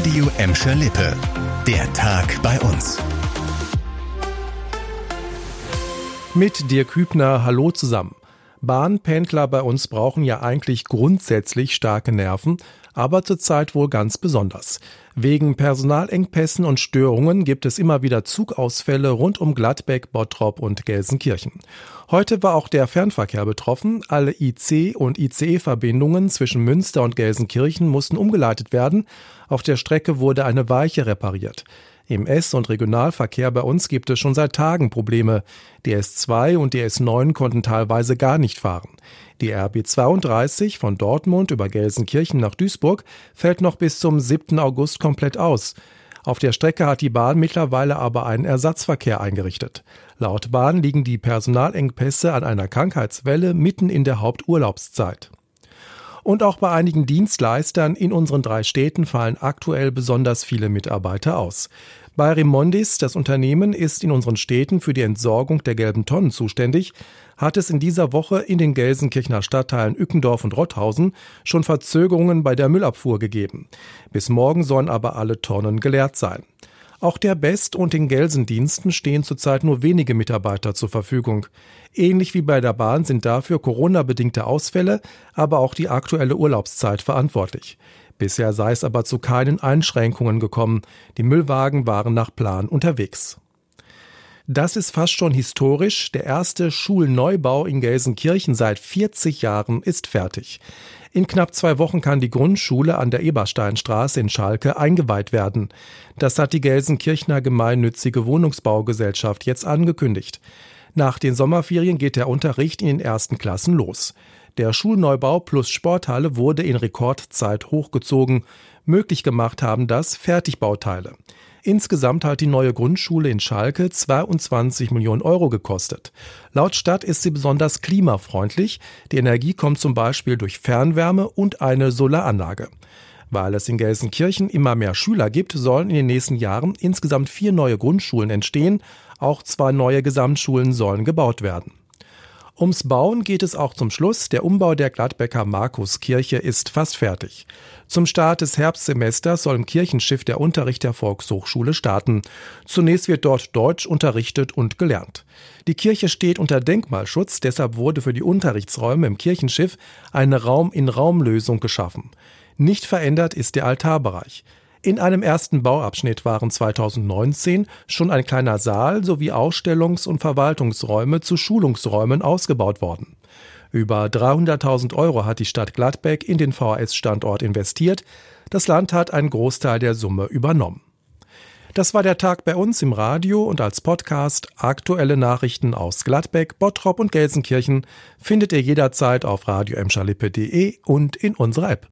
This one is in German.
Radio Emscher Lippe. Der Tag bei uns. Mit dir Kübner, hallo zusammen. Bahnpendler bei uns brauchen ja eigentlich grundsätzlich starke Nerven, aber zurzeit wohl ganz besonders. Wegen Personalengpässen und Störungen gibt es immer wieder Zugausfälle rund um Gladbeck, Bottrop und Gelsenkirchen. Heute war auch der Fernverkehr betroffen. Alle IC- und ICE-Verbindungen zwischen Münster und Gelsenkirchen mussten umgeleitet werden. Auf der Strecke wurde eine Weiche repariert. Im S- und Regionalverkehr bei uns gibt es schon seit Tagen Probleme. Die S2 und die S9 konnten teilweise gar nicht fahren. Die RB 32 von Dortmund über Gelsenkirchen nach Duisburg fällt noch bis zum 7. August komplett aus. Auf der Strecke hat die Bahn mittlerweile aber einen Ersatzverkehr eingerichtet. Laut Bahn liegen die Personalengpässe an einer Krankheitswelle mitten in der Haupturlaubszeit. Und auch bei einigen Dienstleistern in unseren drei Städten fallen aktuell besonders viele Mitarbeiter aus. Bei Remondis, das Unternehmen, ist in unseren Städten für die Entsorgung der gelben Tonnen zuständig, hat es in dieser Woche in den Gelsenkirchener Stadtteilen Ückendorf und Rotthausen schon Verzögerungen bei der Müllabfuhr gegeben. Bis morgen sollen aber alle Tonnen geleert sein. Auch der Best und den Gelsendiensten stehen zurzeit nur wenige Mitarbeiter zur Verfügung. Ähnlich wie bei der Bahn sind dafür Corona-bedingte Ausfälle, aber auch die aktuelle Urlaubszeit verantwortlich. Bisher sei es aber zu keinen Einschränkungen gekommen. Die Müllwagen waren nach Plan unterwegs. Das ist fast schon historisch. Der erste Schulneubau in Gelsenkirchen seit 40 Jahren ist fertig. In knapp zwei Wochen kann die Grundschule an der Ebersteinstraße in Schalke eingeweiht werden. Das hat die Gelsenkirchener gemeinnützige Wohnungsbaugesellschaft jetzt angekündigt. Nach den Sommerferien geht der Unterricht in den ersten Klassen los. Der Schulneubau plus Sporthalle wurde in Rekordzeit hochgezogen. Möglich gemacht haben das Fertigbauteile. Insgesamt hat die neue Grundschule in Schalke 22 Millionen Euro gekostet. Laut Stadt ist sie besonders klimafreundlich. Die Energie kommt zum Beispiel durch Fernwärme und eine Solaranlage. Weil es in Gelsenkirchen immer mehr Schüler gibt, sollen in den nächsten Jahren insgesamt vier neue Grundschulen entstehen. Auch zwei neue Gesamtschulen sollen gebaut werden. Ums Bauen geht es auch zum Schluss. Der Umbau der Gladbecker Markuskirche ist fast fertig. Zum Start des Herbstsemesters soll im Kirchenschiff der Unterricht der Volkshochschule starten. Zunächst wird dort Deutsch unterrichtet und gelernt. Die Kirche steht unter Denkmalschutz, deshalb wurde für die Unterrichtsräume im Kirchenschiff eine Raum-in-Raum-Lösung geschaffen. Nicht verändert ist der Altarbereich. In einem ersten Bauabschnitt waren 2019 schon ein kleiner Saal sowie Ausstellungs- und Verwaltungsräume zu Schulungsräumen ausgebaut worden. Über 300.000 Euro hat die Stadt Gladbeck in den VHS-Standort investiert. Das Land hat einen Großteil der Summe übernommen. Das war der Tag bei uns im Radio und als Podcast. Aktuelle Nachrichten aus Gladbeck, Bottrop und Gelsenkirchen findet ihr jederzeit auf radio und in unserer App.